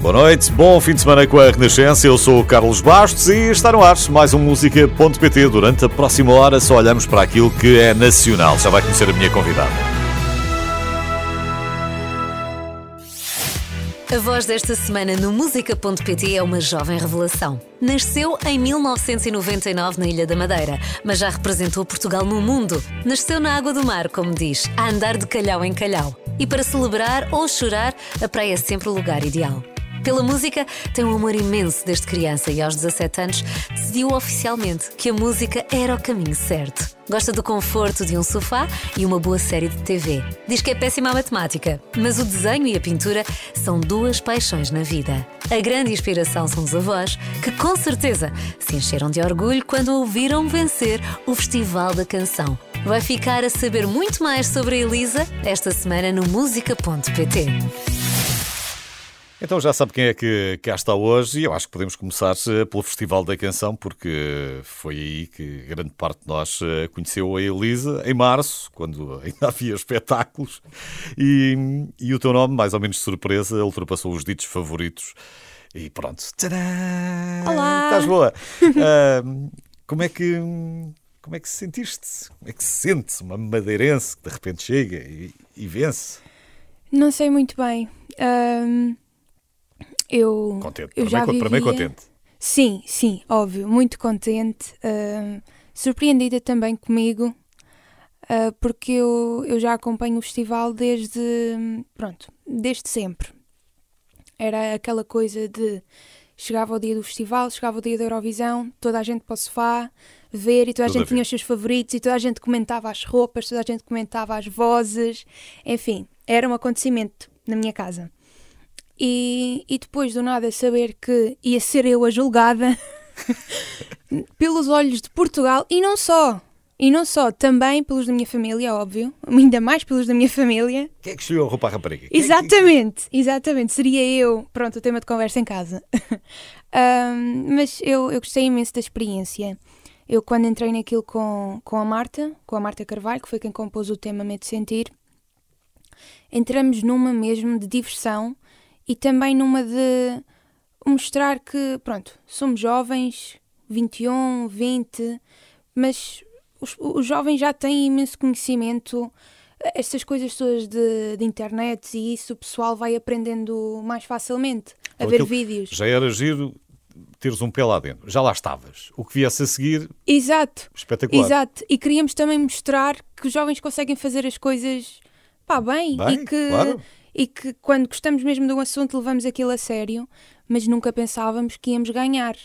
Boa noite, bom fim de semana com a Renascença. Eu sou o Carlos Bastos e está no ar mais um Música.pt. Durante a próxima hora só olhamos para aquilo que é nacional. Já vai conhecer a minha convidada. A voz desta semana no música.pt é uma jovem revelação. Nasceu em 1999 na Ilha da Madeira, mas já representou Portugal no mundo. Nasceu na água do mar, como diz, a andar de calhau em calhau. E para celebrar ou chorar, a praia é sempre o lugar ideal. Pela música, tem um amor imenso desde criança e aos 17 anos decidiu oficialmente que a música era o caminho certo. Gosta do conforto de um sofá e uma boa série de TV. Diz que é péssima a matemática, mas o desenho e a pintura são duas paixões na vida. A grande inspiração são os avós, que com certeza se encheram de orgulho quando ouviram vencer o Festival da Canção. Vai ficar a saber muito mais sobre a Elisa esta semana no música.pt. Então já sabe quem é que cá está hoje e eu acho que podemos começar eh, pelo Festival da Canção porque foi aí que grande parte de nós eh, conheceu a Elisa em março, quando ainda havia espetáculos e, e o teu nome, mais ou menos de surpresa, ultrapassou os ditos favoritos e pronto. Tcharam! Olá! Estás boa? uh, como é que... Como é que se sentiste? Como é que se sente uma madeirense que de repente chega e, e vence? Não sei muito bem. Um eu, contente. eu já vivia... contente. Sim, sim, óbvio, muito contente. Uh, surpreendida também comigo, uh, porque eu, eu já acompanho o festival desde, pronto, desde sempre. Era aquela coisa de chegava o dia do festival, chegava o dia da Eurovisão, toda a gente para o sofá, ver e toda a gente a tinha os seus favoritos e toda a gente comentava as roupas, toda a gente comentava as vozes, enfim, era um acontecimento na minha casa. E, e depois do nada saber que ia ser eu a julgada pelos olhos de Portugal e não só. E não só, também pelos da minha família, óbvio, ainda mais pelos da minha família. Quem é que escolheu a roupa à rapariga? Exatamente, exatamente, seria eu. Pronto, o tema de conversa em casa. um, mas eu, eu gostei imenso da experiência. Eu, quando entrei naquilo com, com a Marta, com a Marta Carvalho, que foi quem compôs o tema Medo de Sentir, entramos numa mesmo de diversão e também numa de mostrar que, pronto, somos jovens, 21, 20, mas os, os jovens já têm imenso conhecimento, estas coisas todas de, de internet e isso o pessoal vai aprendendo mais facilmente a ver vídeos. Já era giro teres um pé lá dentro, já lá estavas. O que viesse a seguir, Exato. espetacular. Exato. E queríamos também mostrar que os jovens conseguem fazer as coisas pá, bem, bem e que claro e que quando gostamos mesmo de um assunto levamos aquilo a sério, mas nunca pensávamos que íamos ganhar.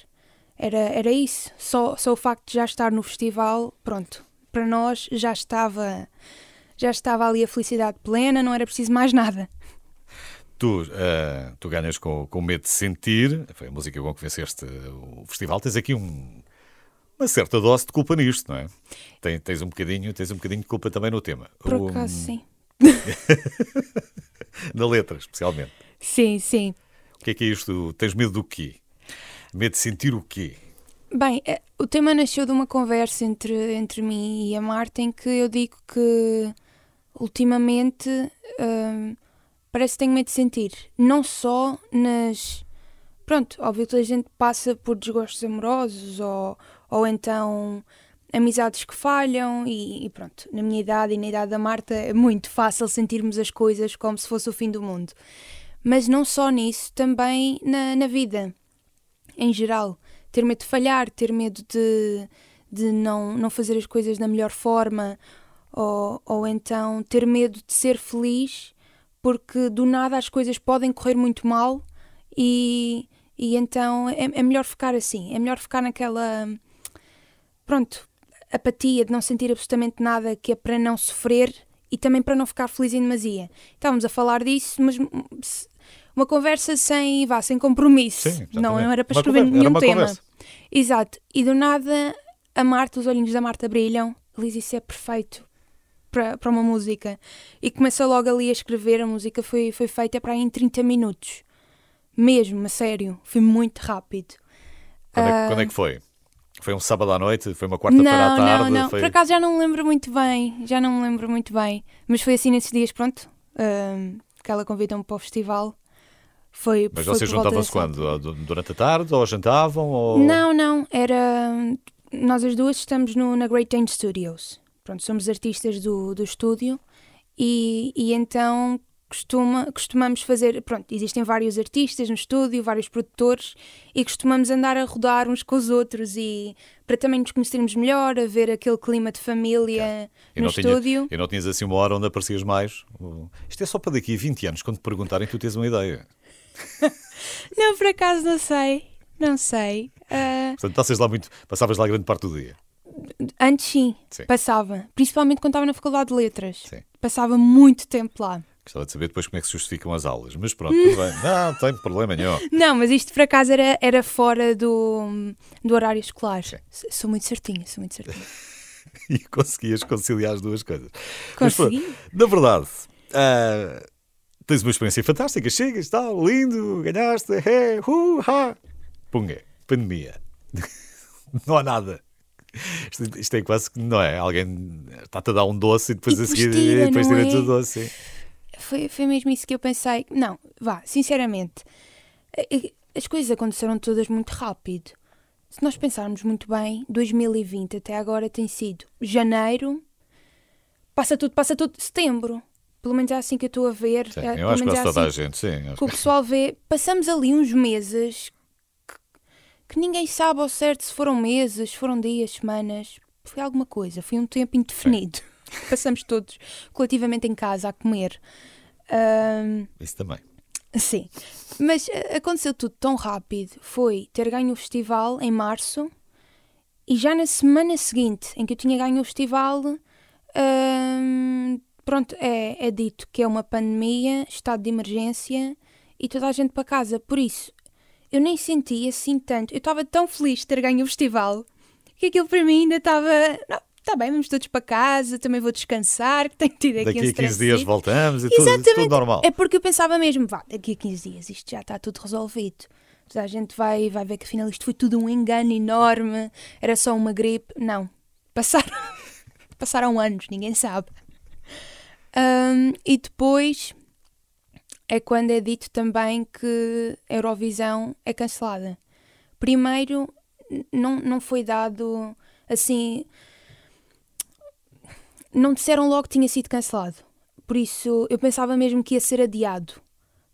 Era, era isso. Só, só o facto de já estar no festival, pronto, para nós já estava, já estava ali a felicidade plena, não era preciso mais nada. Tu, uh, tu ganhas com, com medo de sentir, foi a música com que venceste o festival, tens aqui um, uma certa dose de culpa nisto, não é? Tens, tens, um bocadinho, tens um bocadinho de culpa também no tema. Por acaso, sim. Na letra, especialmente. Sim, sim. O que é que é isto? Tens medo do quê? Medo de sentir o quê? Bem, eh, o tema nasceu de uma conversa entre, entre mim e a Marta em que eu digo que ultimamente hum, parece que tenho medo de sentir. Não só nas. Pronto, óbvio que a gente passa por desgostos amorosos ou, ou então amizades que falham e, e, pronto, na minha idade e na idade da Marta é muito fácil sentirmos as coisas como se fosse o fim do mundo. Mas não só nisso, também na, na vida, em geral. Ter medo de falhar, ter medo de, de não, não fazer as coisas da melhor forma, ou, ou então ter medo de ser feliz, porque do nada as coisas podem correr muito mal e, e então é, é melhor ficar assim, é melhor ficar naquela. Pronto, apatia, de não sentir absolutamente nada, que é para não sofrer e também para não ficar feliz em demasia. Estávamos a falar disso, mas uma conversa sem, vá, sem compromisso. Sim, não, não era para escrever conversa, nenhum tema. Conversa. Exato. E do nada a Marta, os olhinhos da Marta brilham. Liz, isso é perfeito para, para uma música. E começa logo ali a escrever. A música foi, foi feita para aí em 30 minutos. Mesmo, a sério. Foi muito rápido. Quando é, uh, quando é que foi? Foi um sábado à noite? Foi uma quarta-feira à tarde? Não, não, foi... por acaso já não me lembro muito bem, já não me lembro muito bem. Mas foi assim nesses dias, pronto, uh, que ela convidou-me para o festival. Foi, Mas foi vocês juntavam-se quando? Durante a tarde? Ou jantavam? Ou... Não, não, era. Nós as duas estamos no, na Great Dane Studios. Pronto, somos artistas do, do estúdio e, e então costuma, costumamos fazer. Pronto, existem vários artistas no estúdio, vários produtores e costumamos andar a rodar uns com os outros e para também nos conhecermos melhor, a ver aquele clima de família E no não, tinha, estúdio. e não tinhas assim uma hora onde aparecias mais? Isto é só para daqui a 20 anos, quando te perguntarem, tu tens uma ideia. Não, por acaso não sei. Não sei. Ah, Portanto, passas lá muito, passavas lá grande parte do dia. antes sim, Sim. passava. Principalmente quando estava na Faculdade de Letras. Sim. Passava muito tempo lá. Gostava de saber depois como é que se justificam as aulas. Mas pronto, tudo bem. Não, não tem problema nenhum. Não, mas isto por acaso era, era fora do, do horário escolar. Sim. Sou muito certinha, sou muito certinha. E conseguias conciliar as duas coisas. Mas pronto, Consegui? na verdade, ah, tens uma experiência fantástica. Chegas, tal, lindo, ganhaste, é, uh, ha. Punga, pandemia. não há nada. Isto, isto é quase que, não é? Alguém está-te a dar um doce e depois E a seguir tira, depois tira-te é? o doce. sim. Foi, foi mesmo isso que eu pensei. Não, vá, sinceramente, as coisas aconteceram todas muito rápido. Se nós pensarmos muito bem, 2020 até agora tem sido janeiro, passa tudo, passa tudo, setembro. Pelo menos é assim que eu estou a ver. Sim, eh, eu acho que é toda a assim gente, sim. que o pessoal vê. Passamos ali uns meses que, que ninguém sabe ao certo se foram meses, se foram dias, semanas. Foi alguma coisa, foi um tempo indefinido. Passamos todos coletivamente em casa a comer. Isso também. sim, mas eh, aconteceu tudo tão rápido. Foi ter ganho o festival em março e já na semana seguinte em que eu tinha ganho o festival, pronto, é, é dito que é uma pandemia, estado de emergência e toda a gente para casa. Por isso, eu nem senti assim tanto. Eu estava tão feliz de ter ganho o festival que aquilo para mim ainda estava. Não, está bem, vamos todos para casa, também vou descansar, que tenho tido aqui Daqui um a 15 dias voltamos e tudo, Exatamente. tudo normal. É porque eu pensava mesmo, vá, daqui a 15 dias isto já está tudo resolvido. A gente vai, vai ver que afinal isto foi tudo um engano enorme, era só uma gripe. Não. Passaram, passaram anos, ninguém sabe. Ahm, e depois é quando é dito também que a Eurovisão é cancelada. Primeiro, não, não foi dado assim. Não disseram logo que tinha sido cancelado. Por isso, eu pensava mesmo que ia ser adiado.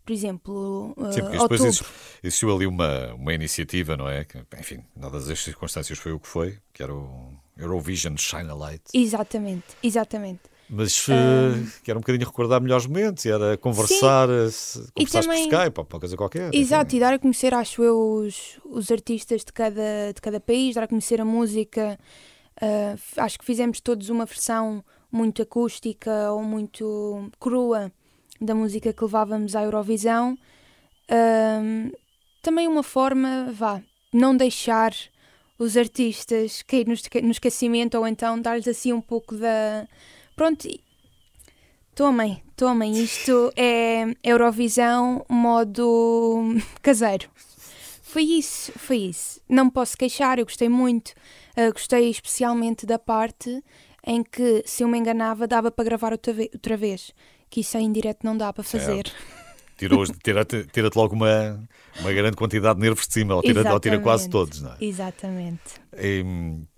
Por exemplo, uh, Sim, porque outubro. depois exi- existiu ali uma, uma iniciativa, não é? Que, enfim, dadas as circunstâncias foi o que foi, que era o Eurovision Shine a Light. Exatamente, exatamente. Mas eh, que era um bocadinho recordar melhores momentos, era conversar, eh, conversar também- por Skype, ou uma coisa qualquer. Exato, enfim. e dar a conhecer, acho eu, os, os artistas de cada, de cada país, dar a conhecer a música. Uh, acho que fizemos todos uma versão muito acústica ou muito crua da música que levávamos à Eurovisão. Um, também uma forma, vá, não deixar os artistas cair no, no esquecimento ou então dar-lhes assim um pouco da. Pronto, tomem, tomem, isto é Eurovisão modo caseiro. Foi isso, foi isso. Não me posso queixar, eu gostei muito. Uh, gostei especialmente da parte em que, se eu me enganava, dava para gravar outra ve- outra vez. Que isso em direto não dá para fazer. Tirou, tira-te tira-te logo uma, uma grande quantidade de nervos de cima, ou tira, ou tira quase todos, não é? Exatamente. E,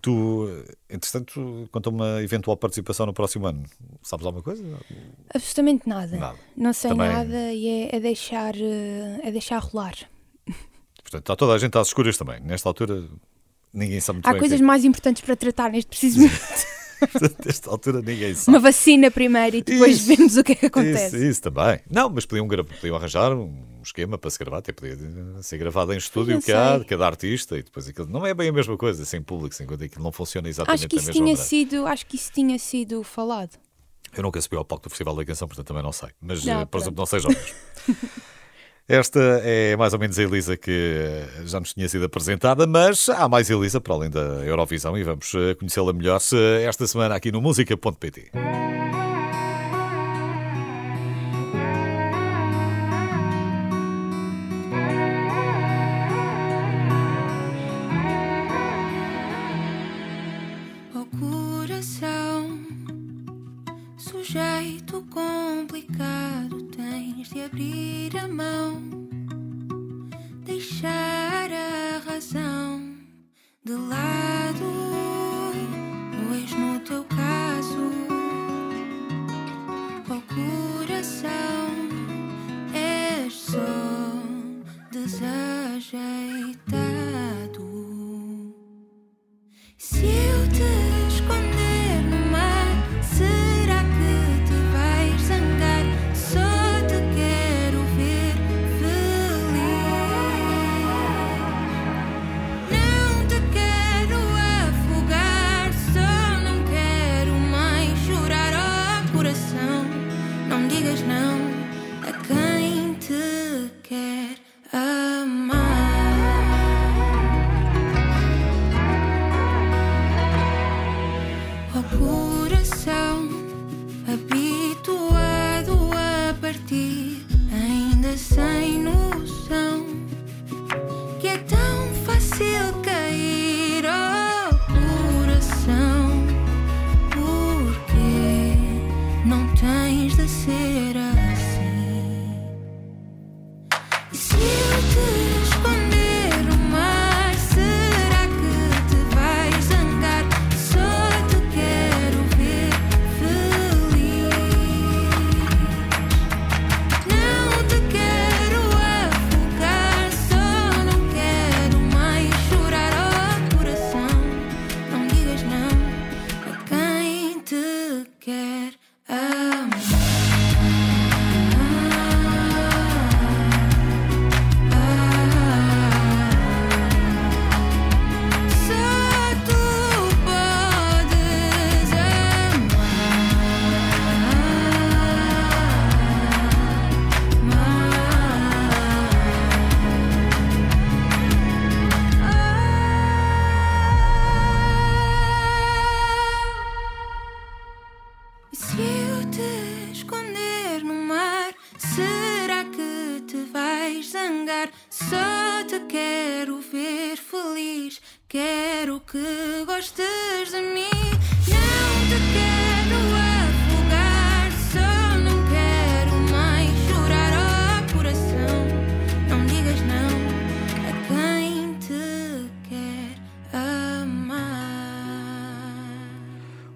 tu, entretanto, quanto a uma eventual participação no próximo ano, sabes alguma coisa? Absolutamente nada. Nada. Não sei Também- nada e é, é deixar, uh, é deixar rolar. Portanto, está toda a gente às escuras também. Nesta altura, ninguém sabe muito Há bem. o coisas que mais importantes para tratar neste preciso momento. é. Nesta altura, ninguém sabe. Uma vacina primeiro e depois Isso. vemos o que é que acontece. Isso, isso também. Não, mas podiam, podiam arranjar um esquema para se gravar, até podia ser gravado em estúdio, sei. de cada artista, e depois aquilo não é bem a mesma coisa, sem público, sem coisa, aquilo não funciona exatamente Acho que da isso mesma tinha maneira. sido, acho que isso tinha sido falado. Eu nunca subi ao palco do Festival da Canção, portanto também não sei. Mas, Não, eh, por pronto. exemplo, não o mesmo. Esta é mais ou menos a Elisa que eh, já nos tinha sido apresentada, mas há mais Elisa para além da Eurovisão e vamos eh, conhecê-la melhor esta semana aqui no música.pt.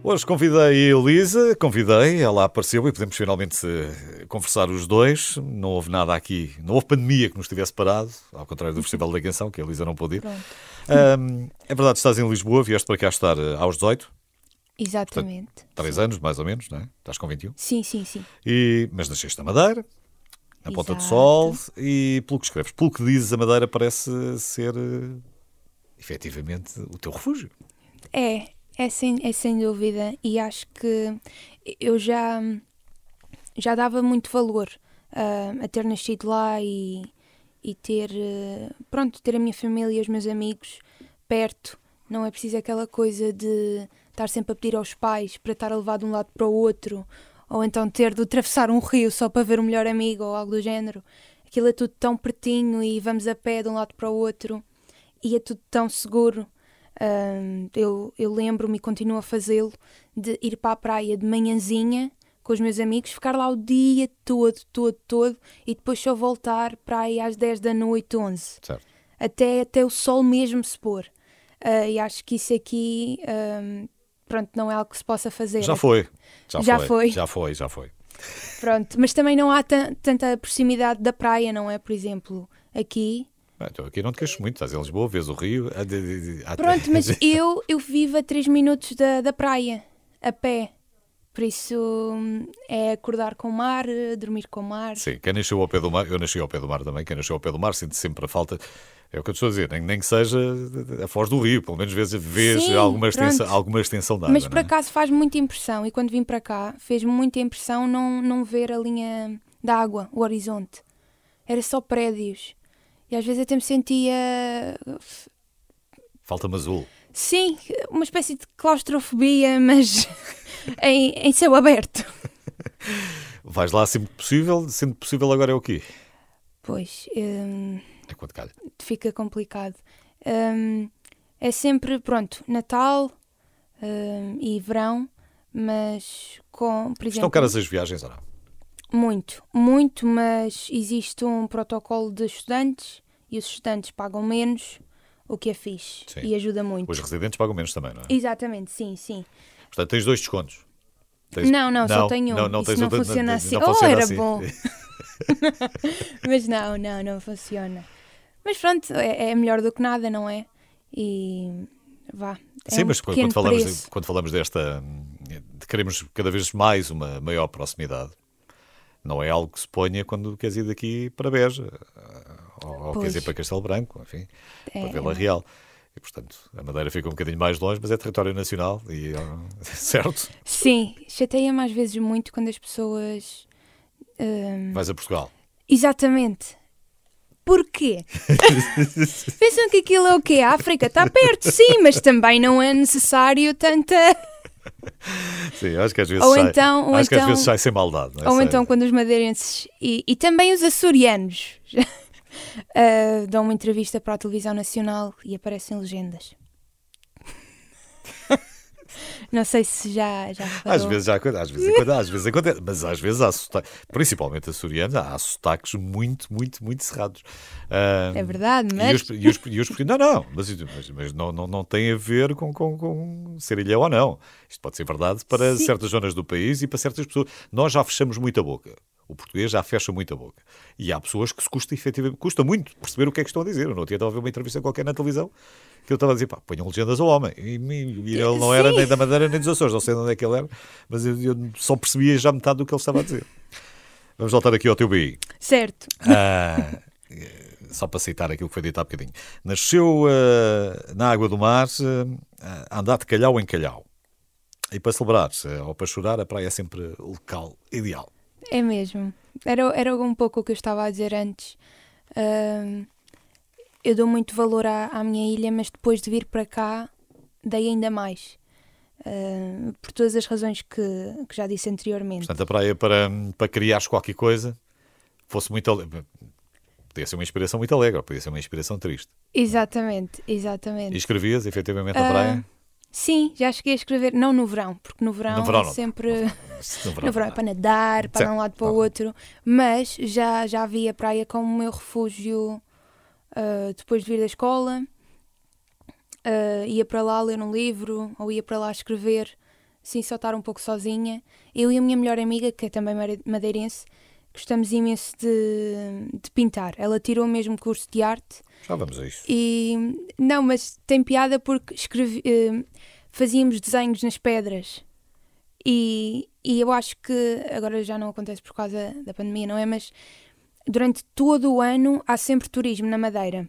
Hoje convidei a Elisa, convidei, ela apareceu e podemos finalmente eh, conversar os dois. Não houve nada aqui, não houve pandemia que nos tivesse parado, ao contrário do Festival da Canção, que a Elisa não pôde ir. Ahm, é verdade, estás em Lisboa, vieste para cá estar eh, aos 18, Exatamente. 3 anos mais ou menos, não é? Estás com 21. Sim, sim, sim. E, mas nasceste na Madeira, na Ponta do Exato. Sol, e pelo que escreves, pelo que dizes, a Madeira parece ser eh, efetivamente o teu refúgio. É, é sem, é sem dúvida. E acho que eu já, já dava muito valor ah, a ter nascido lá e, e ter, eh, pronto, ter a minha família e os meus amigos perto. Não é preciso aquela coisa de estar sempre a pedir aos pais para estar a levar de um lado para o outro, ou então ter de atravessar um rio só para ver o melhor amigo ou algo do género. Aquilo é tudo tão pertinho e vamos a pé de um lado para o outro e é tudo tão seguro. Eu eu lembro-me e continuo a fazê-lo de ir para a praia de manhãzinha com os meus amigos, ficar lá o dia todo, todo, todo e depois só voltar para aí às 10 da noite, 11 Certo. até, até o sol mesmo se pôr. Ah, e acho que isso aqui, ahm, pronto, não é algo que se possa fazer. Já foi. Já, Já foi. foi. Já foi, já foi. Pronto, mas também não há tan- tanta proximidade da praia, não é? Por exemplo, aqui. Bem, então aqui não te queixo muito, estás em Lisboa, vês o Rio. ah, ah, Pronto, mas eu, eu vivo a 3 minutos da, da praia, a pé. Por isso hum, é acordar com o mar, dormir com o mar. Sim, quem nasceu ao pé do mar, eu nasci ao pé do mar também, quem nasceu ao pé do mar sente sempre a falta. É o que eu estou a dizer, nem, nem que seja a foz do rio, pelo menos vês, vês Sim, alguma, extensão, alguma extensão de água. Mas por é? acaso faz muita impressão, e quando vim para cá, fez muita impressão não, não ver a linha da água, o horizonte. Era só prédios. E às vezes até me sentia, Falta-me azul. sim, uma espécie de claustrofobia, mas em, em céu aberto. Vais lá sempre que possível, sendo possível agora é o quê? Pois, hum, É quando calha. fica complicado. Hum, é sempre, pronto, Natal hum, e verão, mas com, por exemplo... Estão caras as viagens ou não? Muito, muito, mas existe um protocolo de estudantes e os estudantes pagam menos, o que é fixe Sim. e ajuda muito. Os residentes pagam menos também, não é? Exatamente, sim, sim. Portanto, tens dois descontos. Tens- Não, não, só tenho um. Não, não não outra- funciona assim. não Oh, era assim. bom. Mas não, não, não funciona. Mas pronto, é, é melhor do que nada, não é? E vá. é Sim, um mas quando, falamos, de, quando falamos desta. de queremos cada vez mais uma maior proximidade, não é algo que se ponha quando queres ir daqui para Beja, ou, ou queres ir para Castelo Branco, enfim, É, para Vila Real. E, portanto, a Madeira fica um bocadinho mais longe, mas é território nacional, e, ah, certo? Sim, chateia-me às vezes muito quando as pessoas. Vais a Portugal. Exatamente. Porquê? Pensam que aquilo é o quê? A África está perto, sim, mas também não é necessário tanta. Sim, acho que às vezes Ou sai, então- ou acho que às então- vezes sai sem maldade. É? Ou Sai- então quando os madeirenses e, e também os açorianos ah, dão uma entrevista para a televisão nacional e aparecem legendas. Não sei se já, já Às vezes já acontece, às vezes acontece, às vezes acontece, mas às vezes há sotaques, principalmente açorianos, há sotaques muito, muito, muito cerrados. É verdade, E mas. os, e os, e os não, não, mas, mas, mas não, não, não tem a ver com, com, com ser ilha ou não. Isto pode ser verdade para Sim. certas zonas do país e para certas pessoas. Nós já fechamos muito a boca. O português já fecha muito a boca. E há pessoas que se custa, efetivamente, custa muito perceber o que é que estão a dizer. Eu não tinha a ver uma entrevista qualquer na televisão que eu estava a dizer, pá, ponham legendas ao homem. E, e- ele não era Sim. nem da Madeira nem dos Açores, não sei de onde é que ele era, mas eu, eu só percebia já metade do que ele estava a dizer. Vamos voltar aqui ao teu BI. Certo. Ah, eh, só para citar aquilo que foi dito há bocadinho. Nasceu ah, na água do mar, ah, a andar de calhau em calhau. E para celebrar ou para chorar, a praia é sempre o local ideal. É mesmo. Era, era um pouco o que eu estava a dizer antes. Ahm, eu dou muito valor à, à minha ilha, mas depois de vir para cá, dei ainda mais. Ahm, por todas as razões que, que já disse anteriormente. Portanto, a praia para, para criares qualquer coisa fosse muito. Podia ser uma inspiração muito alegre, podia ser uma inspiração triste. Exatamente, E exatamente. escrevias, efetivamente, na Ah, praia? Sim, já cheguei a escrever, não no verão, porque no verão, No verão é não. sempre. No No verão é para nadar, para um lado para o outro, mas já, já vi a praia como o meu refúgio ah, depois de vir da escola. Ah, ia para lá ler um livro ou ia para lá escrever, assim só estar um pouco sozinha. Eu e a minha melhor amiga, que é também madeirense, gostamos imenso de, de pintar. Ela tirou mesmo curso de arte Já vamos a isso. e não, mas tem piada porque escrevi, eh, fazíamos desenhos nas pedras. E, e eu acho que agora já não acontece por causa da pandemia, não é? Mas durante todo o ano há sempre turismo na Madeira.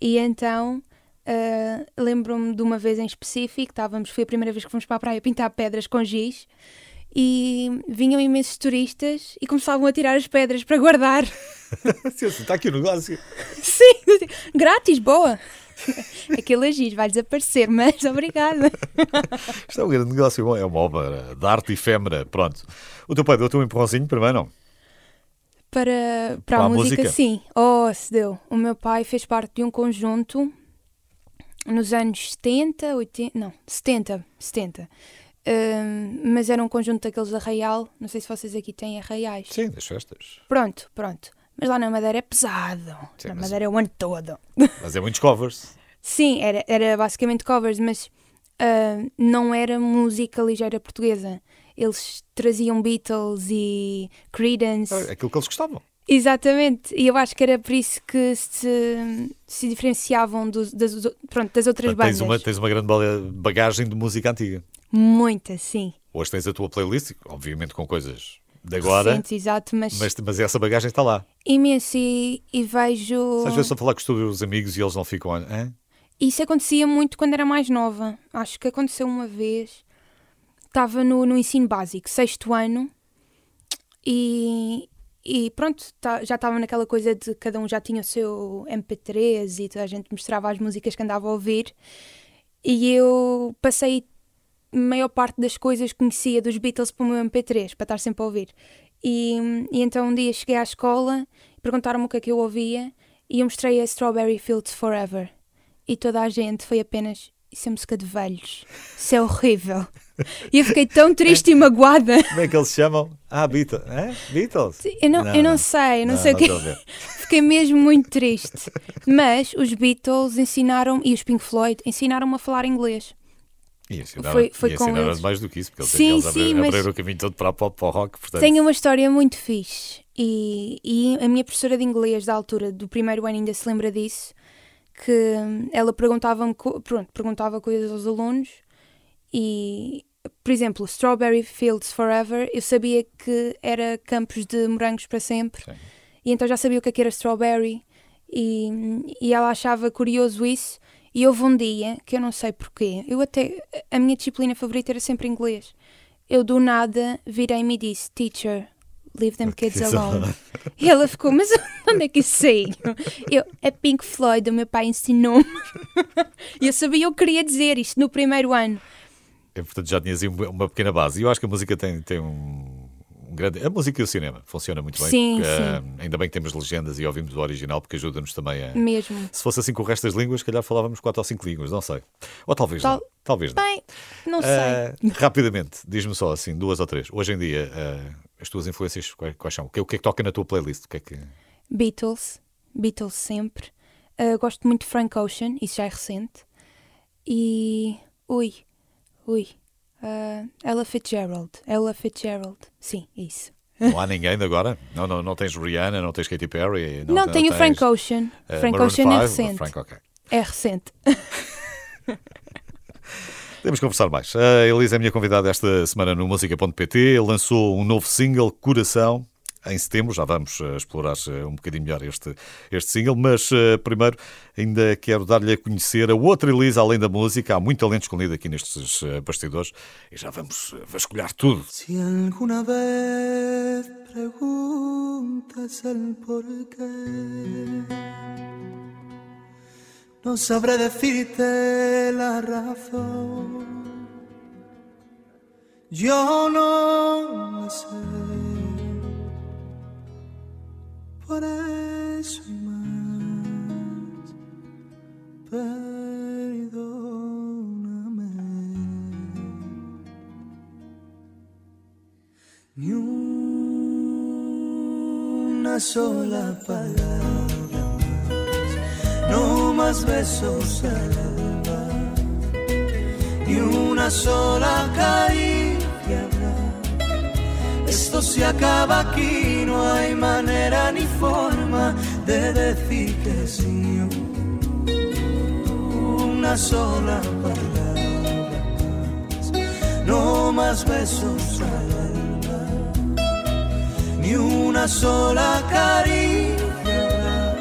E então eh, lembro-me de uma vez em específico, estávamos, foi a primeira vez que fomos para a praia pintar pedras com giz. E vinham imensos turistas e começavam a tirar as pedras para guardar. Está aqui o negócio. Sim, grátis, boa. Aquele giz vai desaparecer, mas obrigada. Isto é um grande negócio, é uma obra de arte efêmera. Pronto. O teu pai deu-te um empurrãozinho primeiro, não? Para, para Para a, música, música? sim. Oh, se deu. O meu pai fez parte de um conjunto nos anos 70, 80, não, 70, 70. Hum, mas era um conjunto daqueles arraial. Não sei se vocês aqui têm arraiais. Sim, das festas. Pronto, pronto. Mas lá na Madeira é pesado. Sim, na Madeira é o ano todo. Mas é muitos covers. Sim, era, era basicamente covers, mas ah, não era música ligeira portuguesa. Eles traziam Beatles e Creedence. É aquilo que eles gostavam. Exatamente, e eu acho que era por isso que se, se diferenciavam dos- das, pronto, das outras Portanto, tens, bandas. uma, tens uma grande ba- bagagem de música antiga. Muita, sim. Hoje tens a tua playlist, obviamente com coisas de agora, Recentes, exato, mas, mas, mas essa bagagem está lá. imenso. E, e vejo. Às vezes a falar com os amigos e eles não ficam. Hã? Isso acontecia muito quando era mais nova. Acho que aconteceu uma vez. Estava no, no ensino básico, sexto ano, e, e pronto, tá- já estava naquela coisa de cada um já tinha o seu MP3 e toda a gente mostrava as músicas que andava a ouvir. E eu passei a maior parte das coisas que conhecia dos Beatles para o meu MP3, para estar sempre a ouvir. E, e então um dia cheguei à escola, perguntaram-me o que é que eu ouvia e eu mostrei a Strawberry Fields Forever. E toda a gente foi apenas. Isso é música de velhos. Isso é horrível. E eu fiquei tão triste e magoada. Como é que eles chamam? Ah, Beatles. Hã? Beatles? Eu não, eu não, sei, eu não, sei o que. ver. Fiquei mesmo muito triste. Mas os Beatles ensinaram, e os Pink Floyd, ensinaram-me a falar inglês. E ensinaram, Foi- foi e ensinaram eles. mais do que isso, porque eles, Sim, eles sim, abriram, mas- abriram o caminho todo para a pop, para o rock. Portanto, Tenho uma história muito fixe. E, e a minha professora de inglês da altura, do primeiro ano, ainda se lembra disso. Que hum, ela perguntava-me, co- pronto, perguntava coisas aos alunos. E, por exemplo, Strawberry Fields Forever, eu sabia que era campos de morangos para sempre. Sim. E então já sabia o que é que era strawberry. E, e ela achava curioso isso. E houve um dia, que eu não sei porquê, eu até, a minha disciplina favorita era sempre inglês. Eu do nada virei-me e disse, teacher, leave them kids alone. E ela ficou, mas onde é que isso saiu? Eu, é Pink Floyd, o meu pai ensinou-me. E eu sabia o que queria dizer, isto no primeiro ano. E, portanto, já tinhas uma pequena base. E eu acho que a música tem, tem um, grande. A música e o cinema funciona muito bem. Sim, porque, sim. ah, ainda bem que temos legendas e ouvimos o original, porque ajuda-nos também a. Mesmo. Se fosse assim com o resto das línguas, se calhar falávamos quatro ou cinco línguas, não sei. Ou talvez Tal- não. Talvez não. Bem, não sei. Ah, rapidamente, diz-me só assim, duas ou três. Hoje em dia, ah, as tuas influências quais, quais são? O que, o que é que toca na tua playlist? O que é que... Beatles, Beatles sempre. Uh, gosto muito de Frank Ocean, isso já é recente. E. Ui, ui. Uh, Ella Fitzgerald. Ella Fitzgerald. Sim, isso. Não há ninguém de agora? Não, não, não tens Rihanna, não tens Katy Perry? Não, tenho o tens, Frank Ocean. ah, Frank Maroon Ocean é 5? recente. Frank, ok. É recente. Temos que conversar mais. A Elisa é minha convidada esta semana no música.pt. Lançou um novo single, Coração, em setembro. Já vamos eh, explorar eh, um bocadinho melhor este, este single, mas eh, primeiro ainda quero dar-lhe a conhecer a outra Elisa, além da música. Há muito talento escondido aqui nestes bastidores e já vamos vasculhar tudo. Si alguna vez preguntas el por qué, no sabré decirte la razón. Yo no la sé. Por eso y más, perdóname. Ni una sola palabra más, no más besos al alba, ni una sola caricia. Esto se acaba aquí, no hay manera ni forma de decir que sí. Una sola palabra no más besos al alba, ni una sola caricia.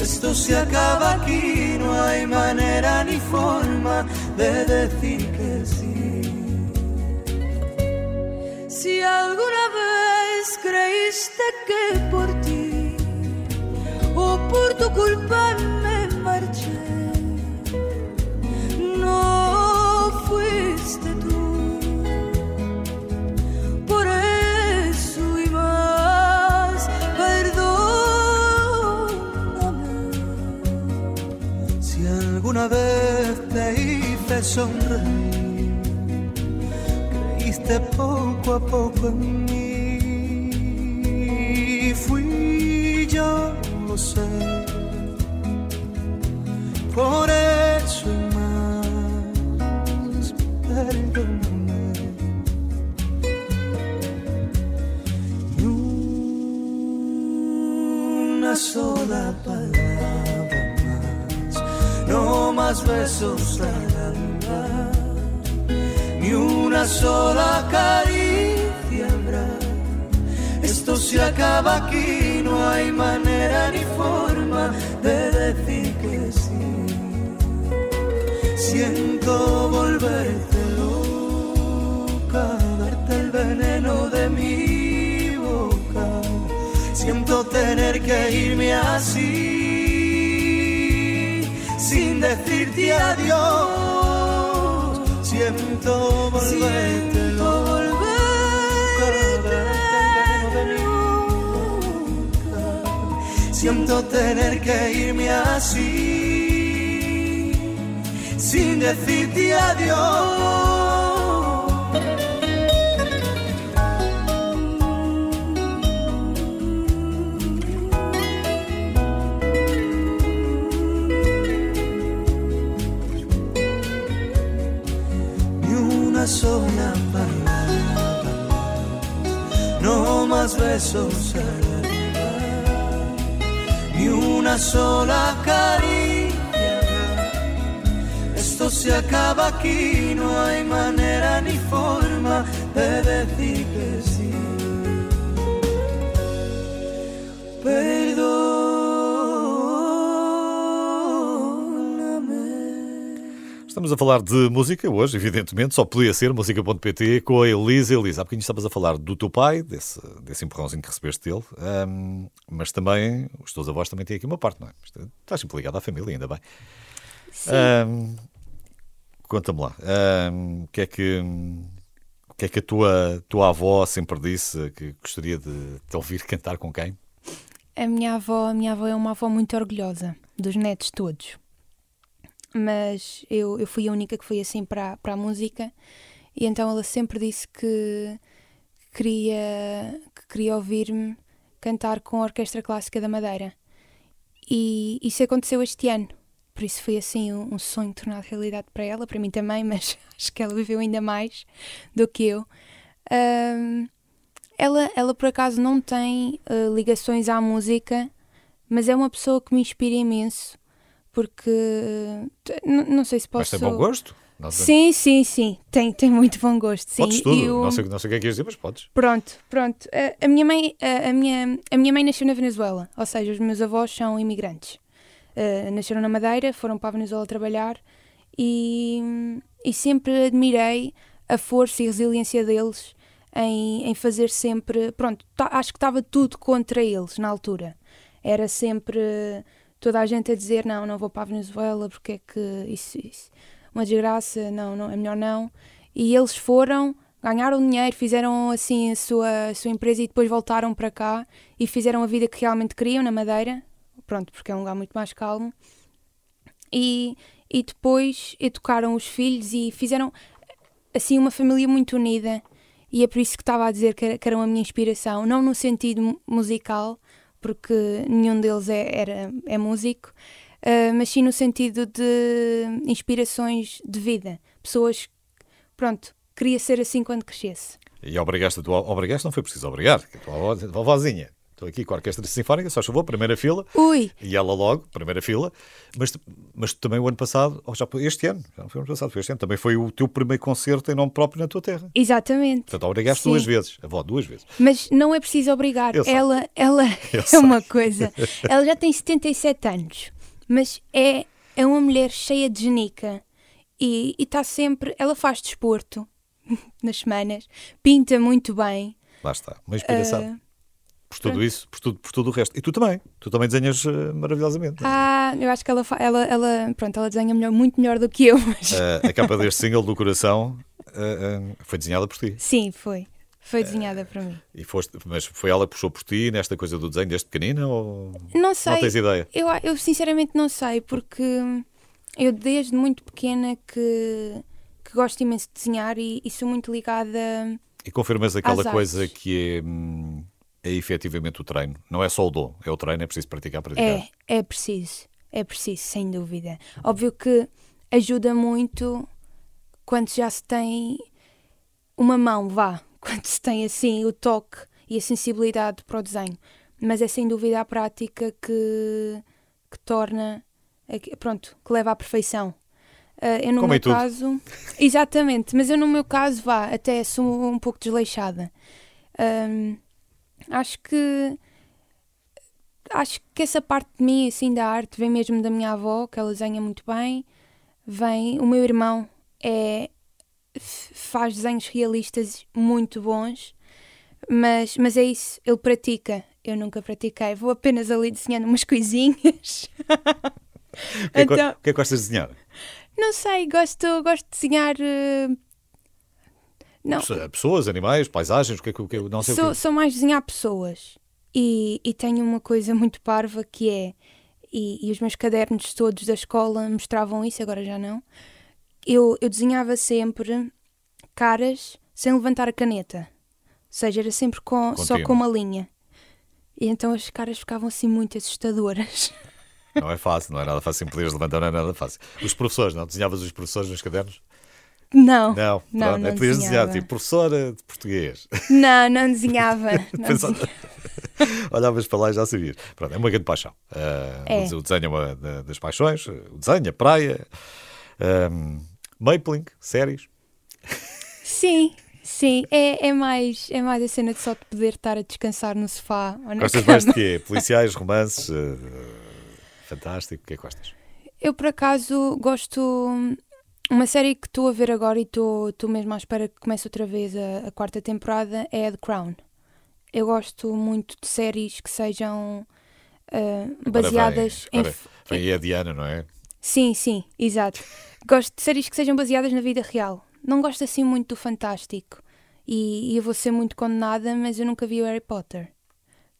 Esto se acaba aquí, no hay manera ni forma de decir que Si alguna vez creíste que por ti o por tu culpa me sola palabra, no más besos al ni una sola caricia. Esto se acaba aquí, no hay manera ni forma de decir que sí. Estamos a falar de música hoje, evidentemente, só podia ser música.pt com a Elisa. Elisa, há bocadinho estavas a falar do teu pai, desse, desse empurrãozinho que recebeste dele, ahm, mas também os teus avós também têm aqui uma parte, não é? Estás sempre ligado à família, ainda bem. Ahm, Conta-me lá, ahm, o que é que. que é que a tua, tua avó sempre disse que gostaria de te ouvir cantar com quem? A minha avó, a minha avó é uma avó muito orgulhosa dos netos todos. Mas eu, eu fui a única que fui assim para, para a música e então ela sempre disse que queria, que queria ouvir-me cantar com a Orquestra Clássica da Madeira. E isso aconteceu este ano. Por isso foi assim um, um sonho tornado realidade para ela, para mim também, mas acho que ela viveu ainda mais do que eu. Um, ela, ela por acaso não tem uh, ligações à música, mas é uma pessoa que me inspira imenso, porque não sei se posso. Mas tem bom gosto? Sim, sim, sim. Tem, tem muito bom gosto. Sim. Podes tudo. Eu... Não, sei, não sei o que é que ias dizer, mas podes. Pronto, pronto. A, a, minha mãe, a, a, minha, a minha mãe nasceu na Venezuela, ou seja, os meus avós são imigrantes. Uh, nasceram na Madeira, foram para a Venezuela trabalhar e, e sempre admirei a força e resiliência deles em, em fazer sempre. Pronto, tá, acho que estava tudo contra eles na altura. Era sempre toda a gente a dizer: não, não vou para a Venezuela porque é que isso, isso uma desgraça, não, não, é melhor não. E eles foram, ganharam dinheiro, fizeram assim a sua, a sua empresa e depois voltaram para cá e fizeram a vida que realmente queriam na Madeira, pronto, porque é um lugar muito mais calmo. E, e depois educaram os filhos e fizeram assim uma família muito unida. E é por isso que estava a dizer que, que eram a minha inspiração, não no sentido musical, porque nenhum deles é, era, é músico, uh, mas sim no sentido de inspirações de vida. Pessoas, pronto, queria ser assim quando crescesse. E obrigaste, tu, obrigaste não foi preciso obrigar, a tua, tua vozinha. Estou aqui com a Orquestra Sinfónica, só favor, primeira fila. Ui! E ela logo, primeira fila. Mas, mas também o ano passado, ou já este ano, já não foi o ano passado, foi este ano, também foi o teu primeiro concerto em nome próprio na tua terra. Exatamente. Portanto, obrigaste Sim. duas vezes, a avó, duas vezes. Mas não é preciso obrigar. ela, ela é uma coisa. Ela já tem 77 anos mas é, é uma mulher cheia de genica e está sempre. Ela faz desporto nas semanas, pinta muito bem. Lá está, uma inspiração. Uh, por tudo pronto. isso, por tudo, por tudo o resto. E tu também, tu também desenhas uh, maravilhosamente. Ah, eu acho que ela, ela, ela, pronto, ela desenha melhor, muito melhor do que eu. Mas... Uh, a capa deste single do coração foi desenhada por ti. Sim, foi. Foi desenhada para mim. E foste, mas foi ela que puxou por ti nesta coisa do desenho desde pequenina? Ou... Não sei. Não tens ideia? Eu, eu sinceramente não sei, porque eu desde muito pequena que, que gosto imenso de desenhar e, e sou muito ligada. E confirmas aquela coisa que é, hum, é efetivamente o treino. Não é só o dom, é o treino, é preciso praticar, praticar. É, é preciso. É preciso, sem dúvida. Óbvio que ajuda muito quando já se tem uma mão, vá, quando se tem assim o toque e a sensibilidade para o desenho. Mas é sem dúvida a prática que, que torna, pronto, que leva à perfeição. Uh, eu no Como meu caso, exatamente, mas eu no meu caso vá, até sou um pouco desleixada. Um, acho que acho que essa parte de mim, assim, da arte, vem mesmo da minha avó, que ela desenha muito bem. Vem, o meu irmão é faz desenhos realistas muito bons, mas, mas é isso, ele pratica. Eu nunca pratiquei, vou apenas ali desenhando umas coisinhas. o, que é, então, o que é que gostas de desenhar? Não sei, gosto, gosto de desenhar. Uh, não. Pessoas, animais, paisagens, o que é que, o que não sei sou, o que... sou mais desenhar pessoas. E, e tenho uma coisa muito parva que é, e, e os meus cadernos todos da escola mostravam isso, agora já não eu, eu desenhava sempre caras sem levantar a caneta. Ou seja, era sempre com, só com uma linha. E então as caras ficavam assim muito assustadoras. Não é fácil, não é nada fácil. Poderes levantar, não é nada fácil. Os professores, não? Desenhavas os professores nos cadernos? Não. Não, não, pronto, não é podias desenhar, tipo, professora de português. Não, não desenhava. Não desenhava. Olhavas para lá e já sabias. Pronto, é uma grande paixão. Uh, é. O desenho é uma das paixões, o desenho, a praia. Um, Mapling, séries. Sim, sim. É, é, mais, é mais a cena de só de poder estar a descansar no sofá ou na Gostas cama. mais de quê? Policiais, romances? Uh, fantástico. O que é que gostas? Eu, por acaso, gosto... Uma série que estou a ver agora e estou mesmo à espera que comece outra vez a, a quarta temporada é a The Crown. Eu gosto muito de séries que sejam uh, baseadas vem, em. Vem a Diana, não é? Sim, sim, exato. Gosto de séries que sejam baseadas na vida real. Não gosto assim muito do fantástico. E, e eu vou ser muito condenada, mas eu nunca vi o Harry Potter.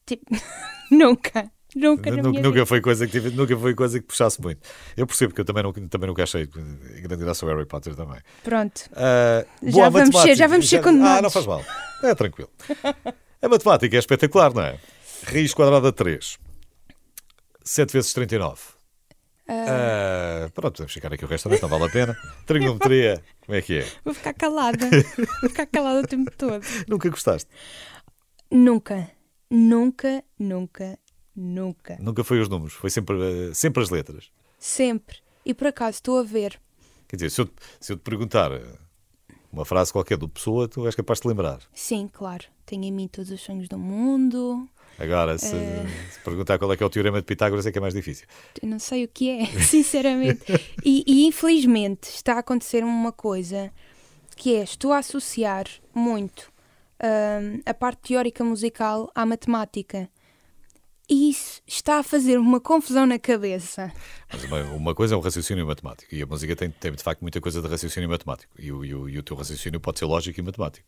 Tipo, nunca. Nunca, Nunca, foi coisa que tive- nunca foi coisa que puxasse muito. Eu percebo que eu também nunca, também nunca achei grande graça o Harry Potter também. Pronto. Ah, Já vamos ser- já vamos ser Ah, condenados. não faz mal. É tranquilo. A matemática é espetacular, não é? Raiz quadrada de 3. 7 vezes 39. Ah, pronto, podemos ficar aqui o resto também, não vale a pena. Trigonometria, como é que é? Vou ficar calada. Vou ficar calada o tempo todo. Nunca gostaste? Nunca, nunca, nunca, nunca. Nunca foi os números, foi sempre, sempre as letras. Sempre. E por acaso estou a ver. Quer dizer, se eu, se eu te perguntar ah, uma frase qualquer do pessoa, tu és capaz de te lembrar. Sim, claro. Tenho em mim todos os sonhos do mundo. Agora, se, se perguntar qual é que é o teorema de Pitágoras, é que é mais difícil. Eu não sei o que é, sinceramente. E, e, infelizmente está a acontecer uma coisa que é, estou a associar muito hum, a parte teórica musical à matemática. Isso está a fazer uma confusão na cabeça. Mas uma, uma coisa é um raciocínio matemático e a música tem, tem de facto muita coisa de raciocínio matemático e o, e, o, e o teu raciocínio pode ser lógico e matemático.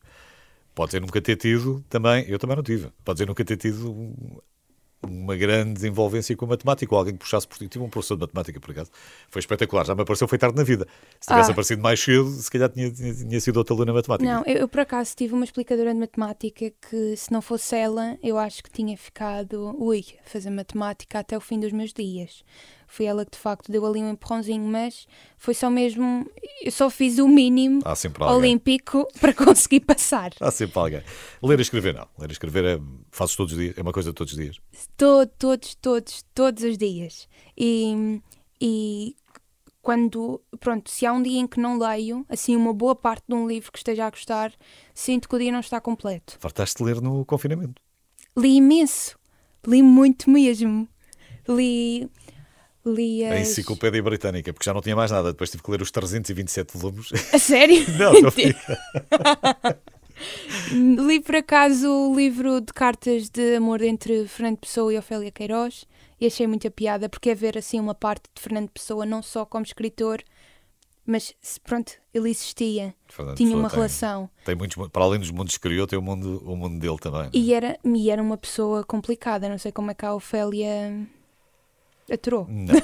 Pode ser nunca ter tido também, eu também não tive, pode ser nunca ter tido uma grande envolvência com a matemática ou alguém que puxasse por ti. Tive um professor de matemática, por acaso, foi espetacular, já me apareceu, foi tarde na vida. Se tivesse Ah. aparecido mais cedo, se calhar tinha, tinha, tinha sido outra aluna matemática. Não, eu, eu, por acaso tive uma explicadora de matemática que, se não fosse ela, eu acho que tinha ficado, ui, fazer matemática até o fim dos meus dias. Foi ela que de facto deu ali um empurrãozinho, mas foi só mesmo. Eu só fiz o mínimo olímpico para conseguir passar. Há sempre alguém. Ler e escrever, não. Ler e escrever é, fazes todos os dias, é uma coisa de todos os dias. Todo, todos, todos, todos os dias. E, e quando, pronto, se há um dia em que não leio, assim, uma boa parte de um livro que esteja a gostar, sinto que o dia não está completo. Fartaste de ler no confinamento. Li imenso. Li muito mesmo. Li. A enciclopédia britânica, porque já não tinha mais nada. Depois tive que ler os 327 volumes. A sério? Não, a brincar. Li por acaso o livro de cartas de amor entre Fernando Pessoa e Ofélia Queiroz e achei muita piada porque é ver assim uma parte de Fernando Pessoa não só como escritor, mas pronto, ele existia, Fernando tinha Pessoa uma tem- relação Tem muitos, para além dos mundos que criou, tem o mundo, o mundo dele também. e era, e era uma pessoa complicada. Não sei como é que a Ofélia aturou. Não.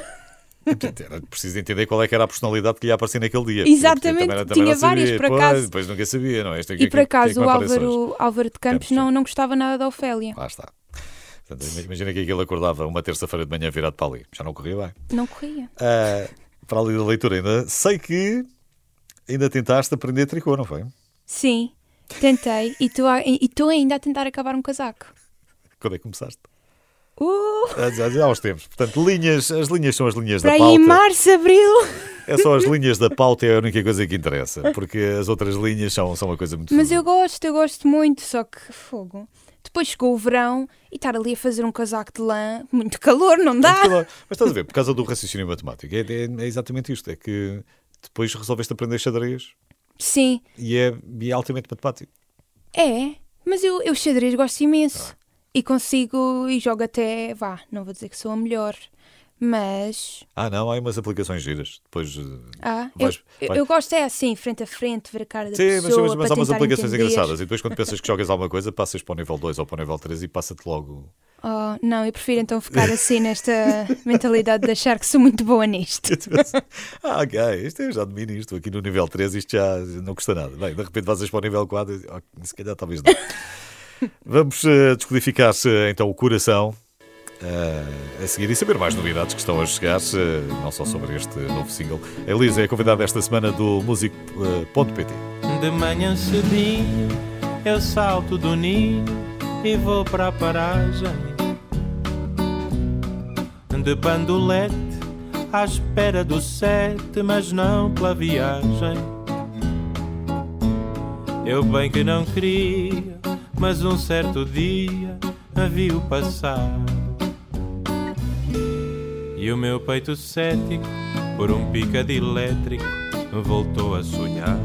Era preciso entender qual é que era a personalidade que lhe ia aparecer naquele dia. Exatamente, também- também tinha várias, por Pois, acaso. Depois nunca sabia, não é? Este aqui, E por acaso o? Álvaro, Álvaro de Campos Campos, não, não gostava nada da Ofélia. Lá está. Portanto, imagina que aquilo acordava uma terça-feira de manhã virado para ali. Já não corria bem. Não corria. Ah, para ali da leitura, ainda sei que ainda tentaste aprender tricô, não foi? Sim, tentei e e estou ainda a tentar acabar um casaco. Quando é que começaste? Uh, Ah, há uns tempos. Portanto, linhas, as linhas são as linhas para da aí pauta. em março, abril. É só as linhas da pauta, é a única coisa que interessa. Porque as outras linhas são, são uma coisa muito. Mas eu gosto, eu gosto muito, só que fogo. Depois chegou o verão e estar ali a fazer um casaco de lã, muito calor, não dá? Mas estás a ver, por causa do raciocínio matemático, é, é- é exatamente isto: é que depois resolveste aprender xadrez Sim, e é, e é altamente matemático. é, mas eu, eu xadrez gosto imenso. E consigo, e jogo até, vá, não vou dizer que sou a melhor, mas. Ah, não, há umas aplicações giras. Depois. eh, Ah, vais- eu, vais- eu gosto é assim, frente a frente, ver a cara da Sim, mas, pessoa. mas, mas para há umas aplicações entender. engraçadas. E depois, quando pensas que jogas alguma coisa, passas para o nível 2 ou para o nível 3 e passa-te logo. Oh, não, eu prefiro então ficar assim nesta mentalidade de achar que sou muito boa nisto. ah, ok, isto eu já domino isto. Aqui no nível 3 isto já não custa nada. Bem, de repente passas para o nível 4, e, oh, se calhar talvez não. Vamos eh, descodificar então o coração eh, a seguir e saber mais novidades que estão a chegar, eh, não só sobre este novo single. A Elisa é convidada esta semana do Músico.pt. De manhã cedinho eu salto do ninho e vou para a paragem De bandolete à espera do sete, mas não pela viagem Eu bem que não queria, mas um certo dia a vi-o passar E o meu peito cético, por um picado elétrico, voltou a sonhar.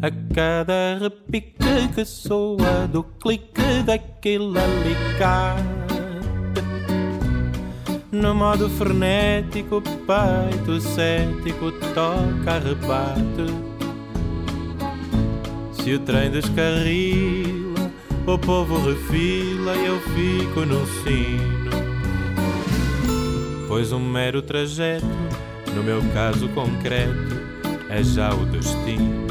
A cada repique que soa do clique daquele alicate No modo frenético, o peito cético toca, rebate Se o trem descarrila, o povo refila e eu fico no sino. Pois um mero trajeto, no meu caso concreto, é já o destino.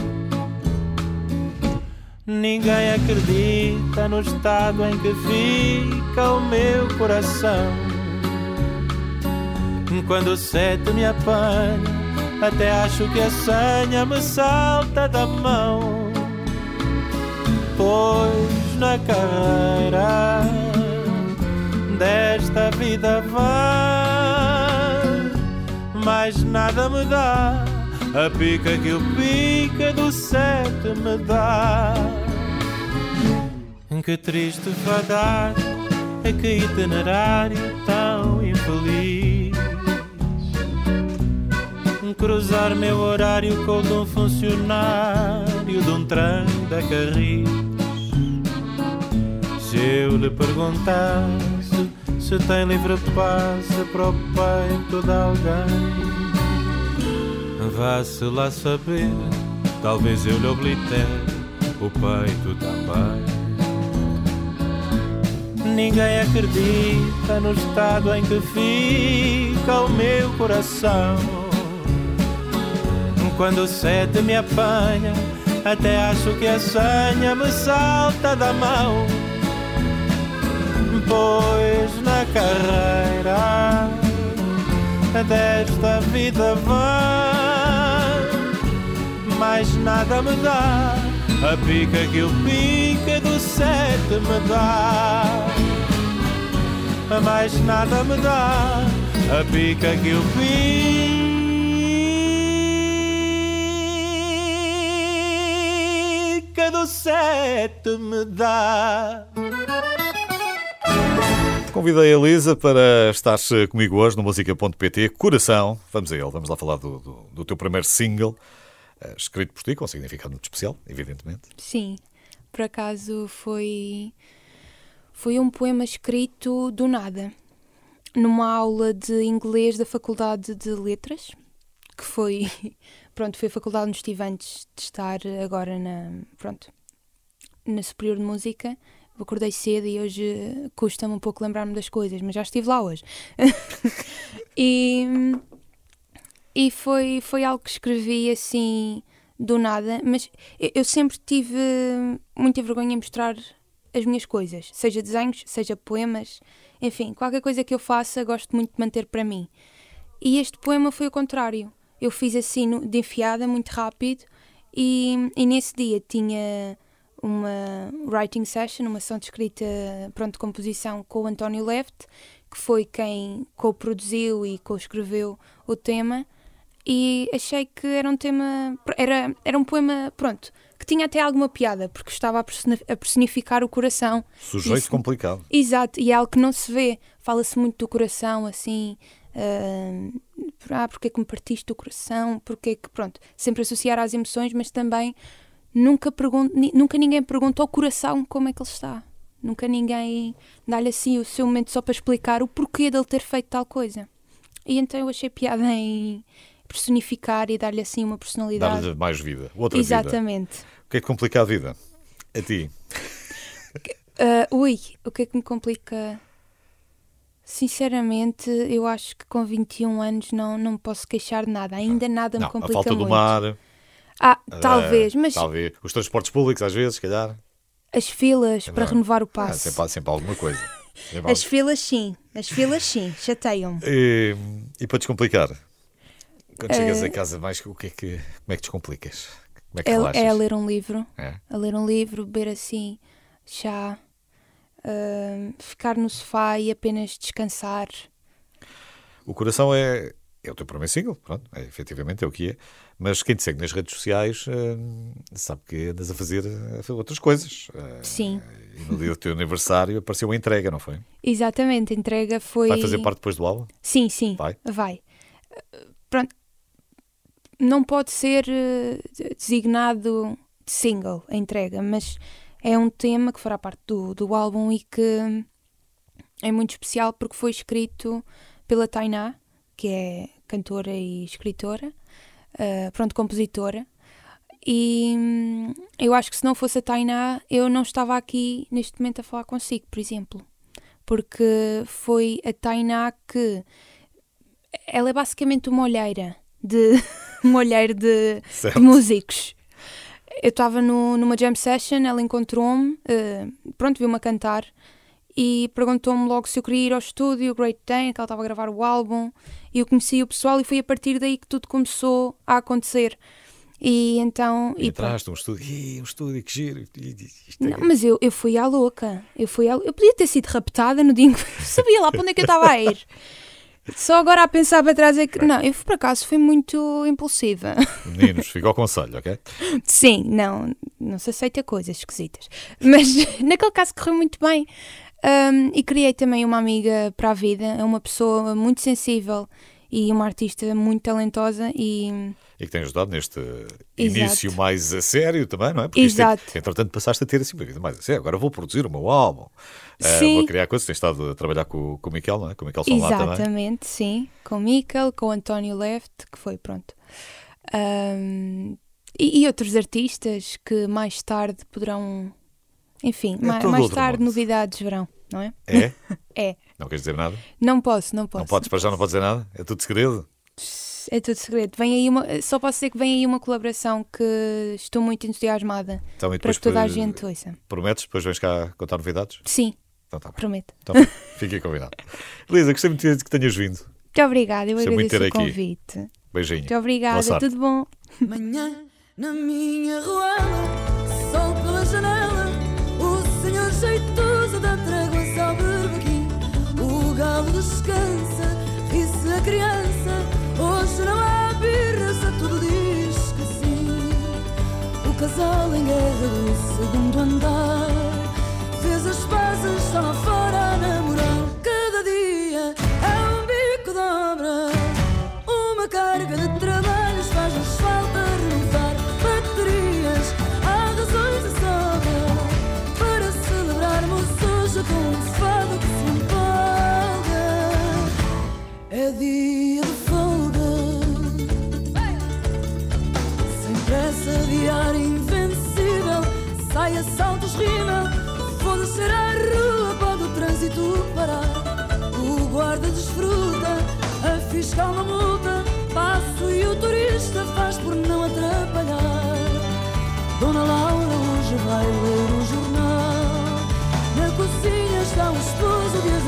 Ninguém acredita no estado em que fica o meu coração. Quando o sete me apanha, até acho que a senha me salta da mão. Pois na carreira desta vida vai, mais nada me dá a pica que o pica do sete me dá. Que triste fadar, é que itinerário tão infeliz. Cruzar meu horário com o de um funcionário de um trem da Carris. Eu lhe perguntasse se tem livre passe para o peito de alguém Vá-se lá saber, talvez eu lhe oblitere o peito também. Ninguém acredita no estado em que fica o meu coração. Quando o sete me apanha, até acho que a senha me salta da mão. Pois na carreira desta vida vai, mais nada me dá. A pica que o pica do sete me dá, mais nada me dá. A pica que o pica do sete me dá. Convidei a Elisa para estar comigo hoje no música.pt. Coração, vamos a ele, vamos lá falar do, do, do teu primeiro single, uh, escrito por ti, com um significado muito especial, evidentemente. Sim, por acaso foi, foi um poema escrito do nada, numa aula de inglês da Faculdade de Letras, que foi, pronto, foi a faculdade onde estive antes de estar agora na, pronto, na Superior de Música acordei cedo e hoje custa-me um pouco lembrar-me das coisas, mas já estive lá hoje. e e foi, foi algo que escrevi assim do nada, mas eu sempre tive muita vergonha em mostrar as minhas coisas, seja desenhos, seja poemas, enfim, qualquer coisa que eu faça, gosto muito de manter para mim. E este poema foi o contrário. Eu fiz assim de enfiada, muito rápido, e, e nesse dia tinha uma writing session, uma sessão de escrita, pronto, de composição com o António Left, que foi quem co-produziu e co-escreveu o tema, e achei que era um tema, era, era um poema, pronto, que tinha até alguma piada, porque estava a personificar o coração. Sujeito Isso, complicado. Exato, e é algo que não se vê. Fala-se muito do coração, assim, uh, ah, porque é que me partiste o coração, porque é que, pronto, sempre associar às emoções, mas também nunca, nunca ninguém pergunta ao coração como é que ele está. Nunca ninguém dá-lhe assim o seu momento só para explicar o porquê dele ter feito tal coisa. E então eu achei piada em personificar e dar-lhe assim uma personalidade. Dar-lhe mais vida, outra Exatamente. vida. O que é que complica a vida? A ti? Uh, ui, o que é que me complica? Sinceramente, eu acho que com 21 anos não, não me posso queixar de nada. Ainda nada me não, complica a falta muito. do mar ah, talvez, mas. Talvez. Os transportes públicos, às vezes, se calhar. As filas para renovar o Ah, passe. sempre, há- sempre há alguma coisa. Sempre há- As filas, sim. As filas, sim. Chateiam-me. E, e para descomplicar, quando chegas a casa, mais o que é que, como é que descomplicas? Como é que É, relaxas? é a ler um livro. É? A ler um livro, beber assim, chá, ah, ficar no sofá e apenas descansar. O coração é, é o teu primeiro single, pronto, é, efetivamente é o que é. Mas quem te segue nas redes sociais hum, sabe que andas a fazer eh, outras coisas. Eh, Sim. E no dia do teu aniversário apareceu uma entrega, não foi? Exatamente, a entrega foi. Vai fazer parte depois do álbum? Sim, sim. Vai? Vai. Uh, Pronto. Não pode ser uh, designado de single a entrega, mas é um tema que fará parte do, do álbum e que é muito especial porque foi escrito pela Tainá, que é cantora e escritora, uh, pronto, compositora, E hum, eu acho que se não fosse a Tainá, eu não estava aqui neste momento a falar consigo, por exemplo. Porque foi a Tainá que. Ela é basicamente uma olheira de. uma olheira de, de músicos. Eu estava numa jam session, ela encontrou-me, eh, pronto, viu-me a cantar e perguntou-me logo se eu queria ir ao estúdio, Great Dane, que ela estava a gravar o álbum, e eu conheci o pessoal e foi a partir daí que tudo começou a acontecer. E então. E e entraste um estúdio, Ih, um estúdio, que giro. E- e- Não, mas eu, eu fui à louca. Eu, fui à... eu podia ter sido raptada no dia em que sabia lá para onde é que eu estava a ir. Só agora a pensar para trás é que. Não, eu por acaso fui muito impulsiva. Meninos, fica ao conselho, ok? Sim, não, não se aceita coisas esquisitas. Mas naquele caso correu muito bem. Um, e criei também uma amiga para a vida. É uma pessoa muito sensível e uma artista muito talentosa. E E que tem ajudado neste Exato. início mais a sério também, não é? Porque Exato. Isto, entretanto, passaste a ter assim uma vida mais a sério. Agora vou produzir o meu álbum. Sim. vou criar coisas. Tens estado a trabalhar com, com o Miquel, não é? Com o Miquel também. exatamente, sim. Com o Mikkel, com o António Left, que foi pronto. Um, e, e outros artistas que mais tarde poderão. Enfim, É mais outro tarde mundo. novidades verão, não é? É? É. Não queres dizer nada? Não posso, não posso. não podes, para já não podes dizer nada? É tudo segredo? É tudo segredo. Vem aí uma, só posso dizer que vem aí uma colaboração que estou muito entusiasmada Então, para que toda a gente ouça. Prometes? Depois vens cá contar novidades? Sim, Então tá bem. prometo. Então, fiquem combinado. Elisa, gostei muito de que tenhas vindo. Muito obrigada, eu Gostei de agradeço o aqui. convite. Beijinho. Muito obrigada, tudo bom? Manhã na minha janela, jeitoso dá trégua ao berbequim. O galo descansa, ri-se a criança. Hoje não há birra, se tudo diz que sim. O casal em guerra do segundo andar fez as pazes, lá fora a fiscal não multa. Passo e o turista faz por não atrapalhar. Dona Laura hoje vai ler o jornal. Na cozinha está o esposo de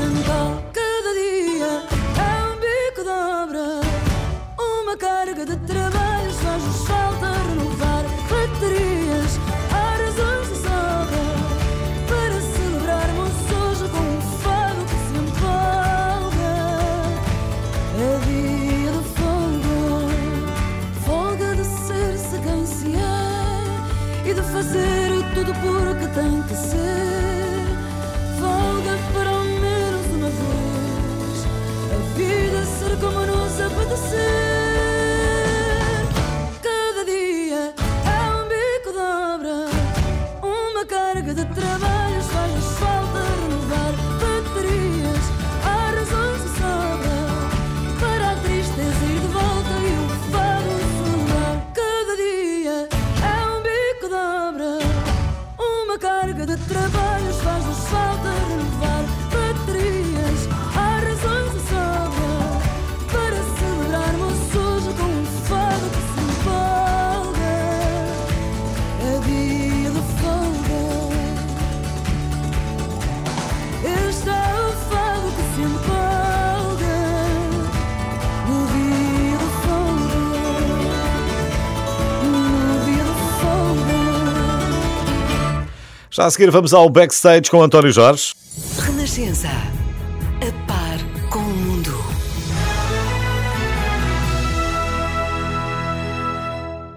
Já a seguir vamos ao backstage com António Jorge. Renascença. A par com o mundo.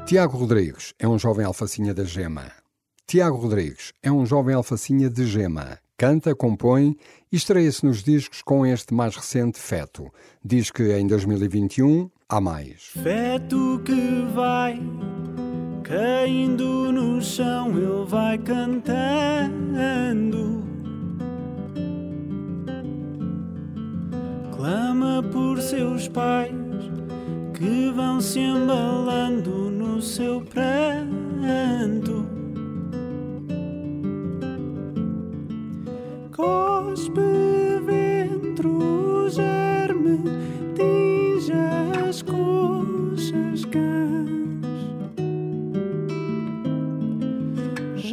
Tiago Rodrigues é um jovem alfacinha da Gema. Tiago Rodrigues é um jovem alfacinha de Gema. Canta, compõe e estreia-se nos discos com este mais recente Feto. Diz que em 2021 há mais. Feto que vai Caindo no chão, ele vai cantando. Clama por seus pais que vão se embalando no seu pranto. Cospe ventro, germe, tinge as coxas, cães.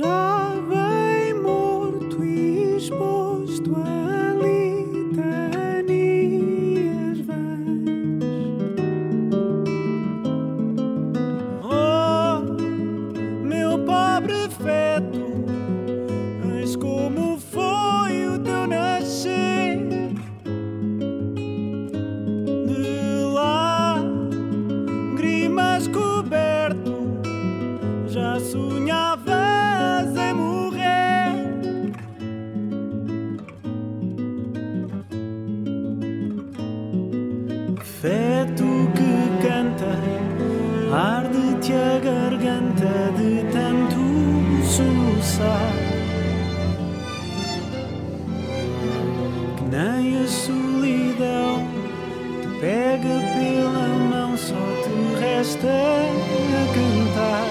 love. canta de tanto soluçar que nem a solidão te pega pela mão, só te resta a cantar.